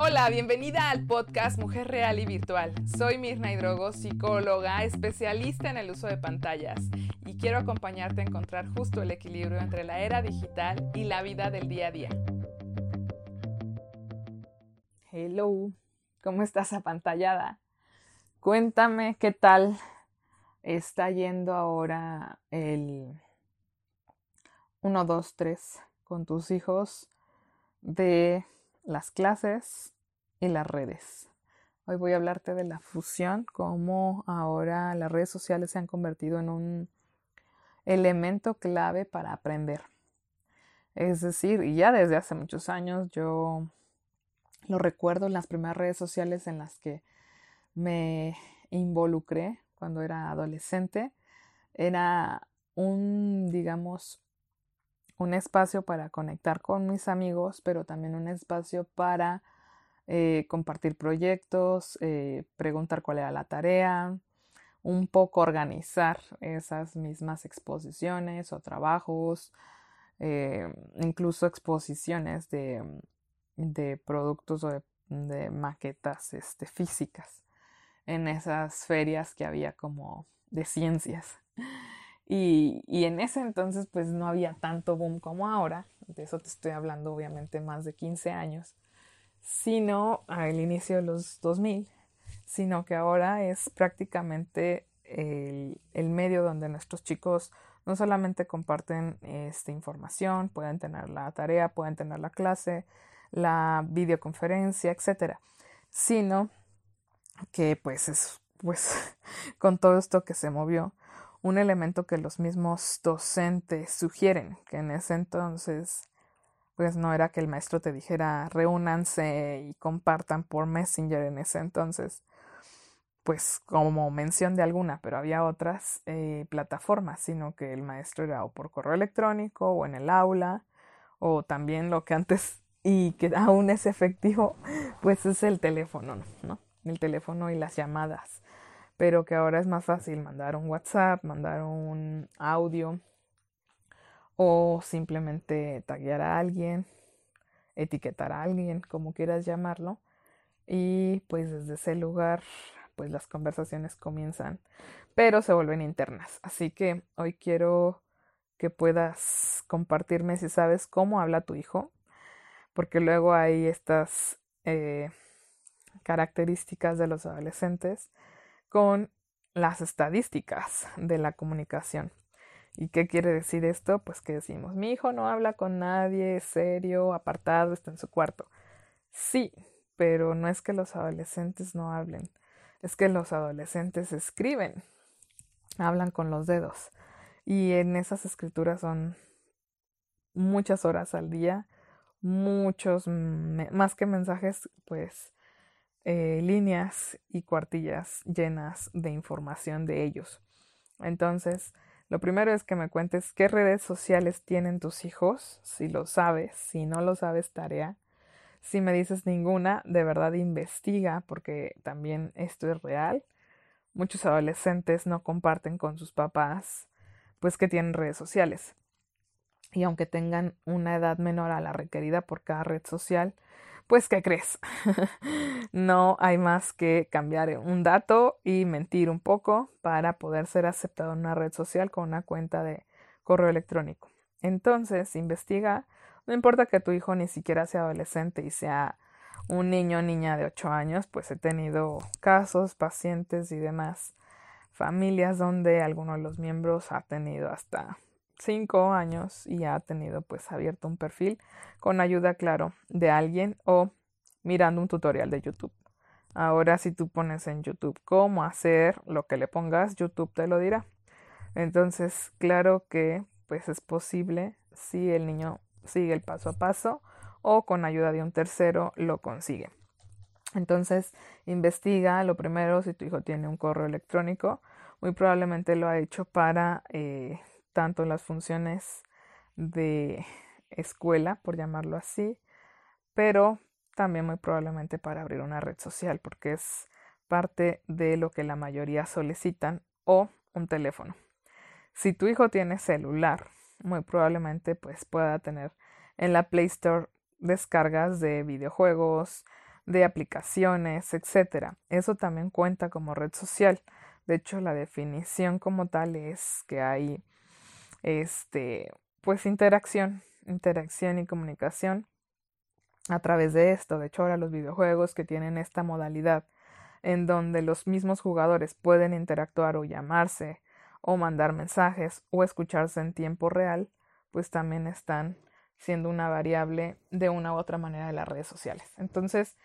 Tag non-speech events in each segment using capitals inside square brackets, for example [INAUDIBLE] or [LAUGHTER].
Hola, bienvenida al podcast Mujer Real y Virtual. Soy Mirna Hidrogo, psicóloga, especialista en el uso de pantallas y quiero acompañarte a encontrar justo el equilibrio entre la era digital y la vida del día a día. Hello, ¿cómo estás apantallada? Cuéntame qué tal está yendo ahora el 1, 2, 3 con tus hijos de las clases y las redes. Hoy voy a hablarte de la fusión, cómo ahora las redes sociales se han convertido en un elemento clave para aprender. Es decir, y ya desde hace muchos años yo lo recuerdo en las primeras redes sociales en las que me involucré cuando era adolescente. Era un, digamos, un espacio para conectar con mis amigos, pero también un espacio para eh, compartir proyectos, eh, preguntar cuál era la tarea, un poco organizar esas mismas exposiciones o trabajos, eh, incluso exposiciones de, de productos o de, maquetas este, físicas en esas ferias que había como de ciencias. Y, en ese entonces pues no había tanto boom como ahora, de eso te estoy hablando obviamente más de 15 años, sino al inicio de los 2000, sino que ahora es prácticamente el, medio donde nuestros chicos no solamente comparten esta información, pueden tener la tarea, pueden tener la clase, la videoconferencia, etcétera, sino que pues es pues [LAUGHS] con todo esto que se movió un elemento que los mismos docentes sugieren, que en ese entonces pues no era que el maestro te dijera reúnanse y compartan por Messenger en ese entonces, pues como mención de alguna, pero había otras eh, plataformas, sino que el maestro era o por correo electrónico o en el aula, o también lo que antes [LAUGHS] y que aún es efectivo, pues es el teléfono, ¿no? El teléfono y las llamadas pero que ahora es más fácil mandar un WhatsApp, mandar un audio o simplemente taguear a alguien, etiquetar a alguien, como quieras llamarlo, y pues desde ese lugar pues las conversaciones comienzan, pero se vuelven internas. Así que hoy quiero que puedas compartirme si sabes cómo habla tu hijo, porque luego hay estas eh, características de los adolescentes con las estadísticas de la comunicación. ¿Y qué quiere decir esto? Pues que decimos, mi hijo no habla con nadie, es serio, apartado, está en su cuarto. Sí, pero no es que los adolescentes no hablen, es que los adolescentes escriben, hablan con los dedos. Y en esas escrituras son muchas horas al día, muchos, más que mensajes, pues eh, líneas y cuartillas llenas de información de ellos. Entonces, lo primero es que me cuentes qué redes sociales tienen tus hijos, si lo sabes, si no lo sabes, tarea. Si me dices ninguna, de verdad investiga, porque también esto es real. Muchos adolescentes no comparten con sus papás, pues que tienen redes sociales. Y aunque tengan una edad menor a la requerida por cada red social, pues, ¿qué crees? [LAUGHS] no hay más que cambiar un dato y mentir un poco para poder ser aceptado en una red social con una cuenta de correo electrónico. Entonces, investiga. No importa que tu hijo ni siquiera sea adolescente y sea un niño o niña de 8 años, pues he tenido casos, pacientes y demás familias donde alguno de los miembros ha tenido hasta cinco años y ha tenido pues abierto un perfil con ayuda, claro, de alguien o mirando un tutorial de YouTube. Ahora si tú pones en YouTube cómo hacer lo que le pongas, YouTube te lo dirá. Entonces, claro que pues es posible si el niño sigue el paso a paso o con ayuda de un tercero lo consigue. Entonces, investiga lo primero si tu hijo tiene un correo electrónico, muy probablemente lo ha hecho para eh, tanto las funciones de escuela, por llamarlo así, pero también muy probablemente para abrir una red social, porque es parte de lo que la mayoría solicitan, o un teléfono. Si tu hijo tiene celular, muy probablemente pues pueda tener en la Play Store descargas de videojuegos, de aplicaciones, etcétera. Eso también cuenta como red social. De hecho, la definición como tal es que hay este pues interacción, interacción y comunicación a través de esto. De hecho, ahora los videojuegos que tienen esta modalidad en donde los mismos jugadores pueden interactuar o llamarse o mandar mensajes o escucharse en tiempo real, pues también están siendo una variable de una u otra manera de las redes sociales. Entonces,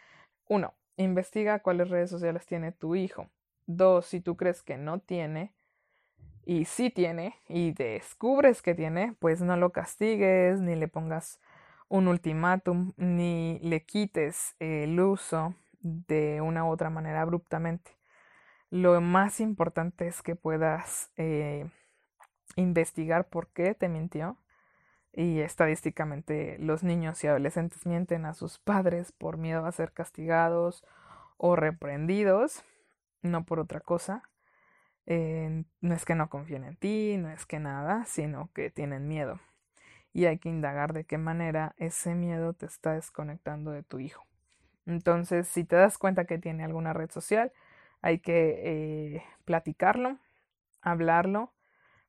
uno, investiga cuáles redes sociales tiene tu hijo. Dos, si tú crees que no tiene y sí tiene y descubres que tiene, pues no lo castigues ni le pongas un ultimátum ni le quites el uso de una u otra manera abruptamente. Lo más importante es que puedas eh, investigar por qué te mintió. Y estadísticamente los niños y adolescentes mienten a sus padres por miedo a ser castigados o reprendidos, no por otra cosa. No es que no confíen en ti, no es que nada, sino que tienen miedo. Y hay que indagar de qué manera ese miedo te está desconectando de tu hijo. Entonces, si te das cuenta que tiene alguna red social, hay que eh, platicarlo, hablarlo,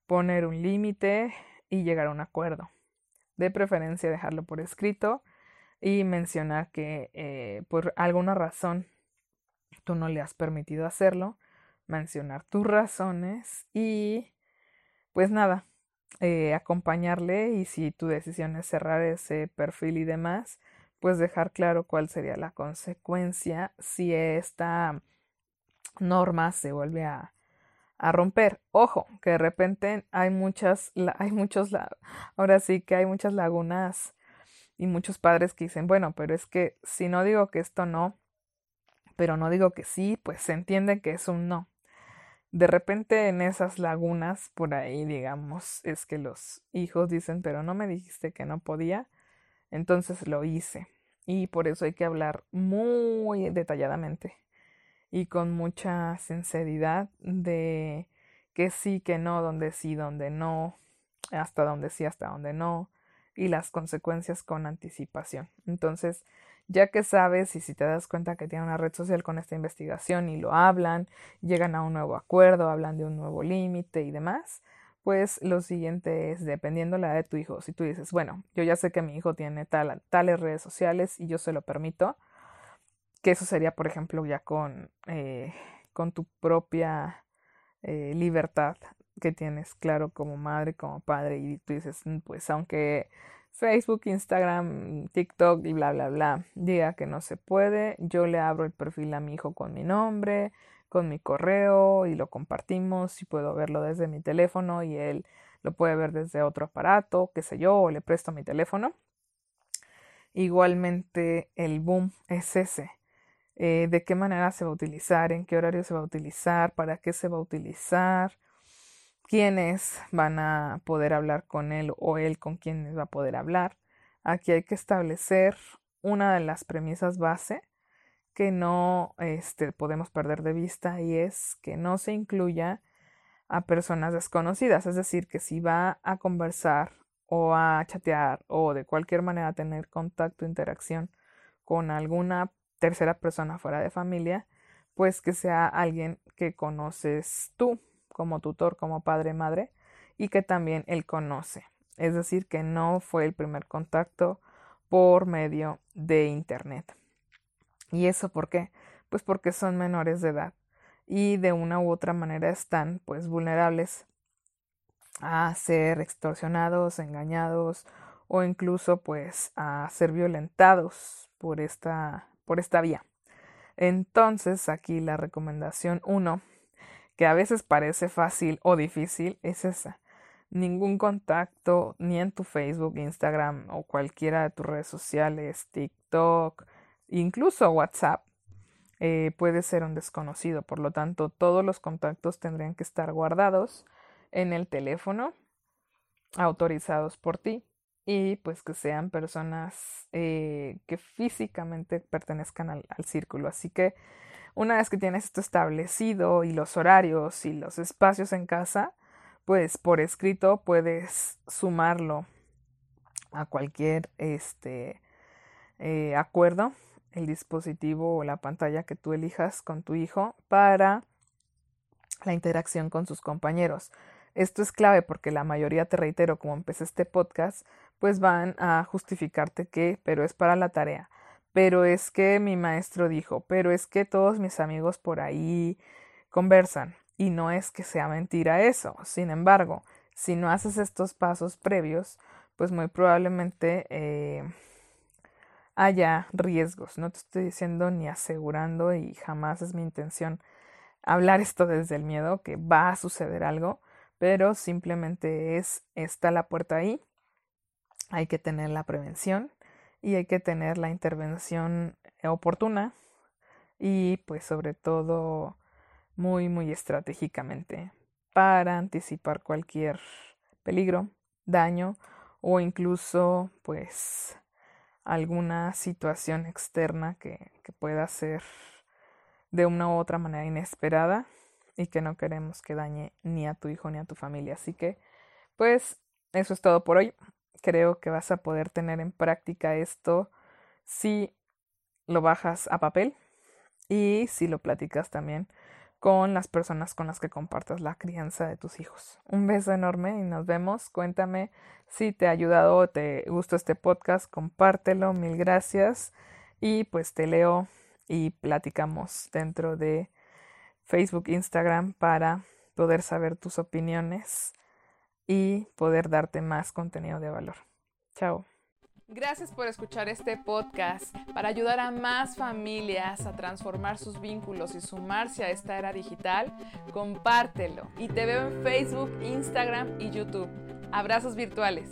poner un límite y llegar a un acuerdo. De preferencia dejarlo por escrito y mencionar que eh, por alguna razón tú no le has permitido hacerlo, mencionar tus razones y pues nada, eh, acompañarle y si tu decisión es cerrar ese perfil y demás, pues dejar claro cuál sería la consecuencia si esta norma se vuelve a, romper. Ojo, que de repente hay muchas, hay muchos, ahora sí que hay muchas lagunas y muchos padres que dicen, bueno, pero es que si no digo que esto no, pero no digo que sí, pues se entiende que es un no. De repente en esas lagunas por ahí, digamos, es que los hijos dicen, pero no me dijiste que no podía, entonces lo hice. Y por eso hay que hablar muy detalladamente y con mucha sinceridad de que sí, que no, donde sí, donde no, hasta donde sí, hasta donde no, y las consecuencias con anticipación. Entonces, ya que sabes y si te das cuenta que tiene una red social con esta investigación y lo hablan, llegan a un nuevo acuerdo, hablan de un nuevo límite y demás, pues lo siguiente es, dependiendo la edad de tu hijo, si tú dices, bueno, yo ya sé que mi hijo tiene tal, tales redes sociales y yo se lo permito, que eso sería, por ejemplo, ya con, eh, con tu propia eh, libertad que tienes, claro, como madre, como padre, y tú dices, mm, pues aunque Facebook, Instagram, TikTok y bla, bla, bla, diga que no se puede, yo le abro el perfil a mi hijo con mi nombre, con mi correo y lo compartimos y puedo verlo desde mi teléfono y él lo puede ver desde otro aparato, qué sé yo, o le presto mi teléfono. Igualmente el boom es ese. Eh, de qué manera se va a utilizar, en qué horario se va a utilizar, para qué se va a utilizar, quiénes van a poder hablar con él o él con quiénes va a poder hablar. Aquí hay que establecer una de las premisas base que no este, podemos perder de vista y es que no se incluya a personas desconocidas, es decir, que si va a conversar o a chatear o de cualquier manera tener contacto, interacción con alguna tercera persona fuera de familia, pues que sea alguien que conoces tú como tutor, como padre, madre, y que también él conoce. Es decir, que no fue el primer contacto por medio de Internet. ¿Y eso por qué? Pues porque son menores de edad y de una u otra manera están pues vulnerables a ser extorsionados, engañados o incluso pues a ser violentados por esta, por esta vía. Entonces aquí la recomendación 1, que a veces parece fácil o difícil, es esa. Ningún contacto ni en tu Facebook, Instagram o cualquiera de tus redes sociales, TikTok, Incluso WhatsApp eh, puede ser un desconocido, por lo tanto todos los contactos tendrían que estar guardados en el teléfono, autorizados por ti y pues que sean personas eh, que físicamente pertenezcan al, al círculo. Así que una vez que tienes esto establecido y los horarios y los espacios en casa, pues por escrito puedes sumarlo a cualquier este eh, acuerdo el dispositivo o la pantalla que tú elijas con tu hijo para la interacción con sus compañeros. Esto es clave porque la mayoría, te reitero, como empecé este podcast, pues van a justificarte que, pero es para la tarea, pero es que mi maestro dijo, pero es que todos mis amigos por ahí conversan. Y no es que sea mentira eso. Sin embargo, si no haces estos pasos previos, pues muy probablemente eh, haya riesgos. No te estoy diciendo ni asegurando y jamás es mi intención hablar esto desde el miedo, que va a suceder algo, pero simplemente es, está la puerta ahí, hay que tener la prevención y hay que tener la intervención oportuna y pues sobre todo muy muy estratégicamente para anticipar cualquier peligro, daño o incluso pues alguna situación externa que, que pueda ser de una u otra manera inesperada y que no queremos que dañe ni a tu hijo ni a tu familia. Así que, pues, eso es todo por hoy. Creo que vas a poder tener en práctica esto si lo bajas a papel y si lo platicas también con las personas con las que compartas la crianza de tus hijos. Un beso enorme y nos vemos. Cuéntame si te ha ayudado o te gustó este podcast, compártelo, mil gracias y pues te leo y platicamos dentro de Facebook, Instagram para poder saber tus opiniones y poder darte más contenido de valor. Chao. Gracias por escuchar este podcast para ayudar a más familias a transformar sus vínculos y sumarse a esta era digital. Compártelo y te veo en Facebook, Instagram y YouTube. Abrazos virtuales.